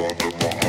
under my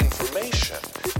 information.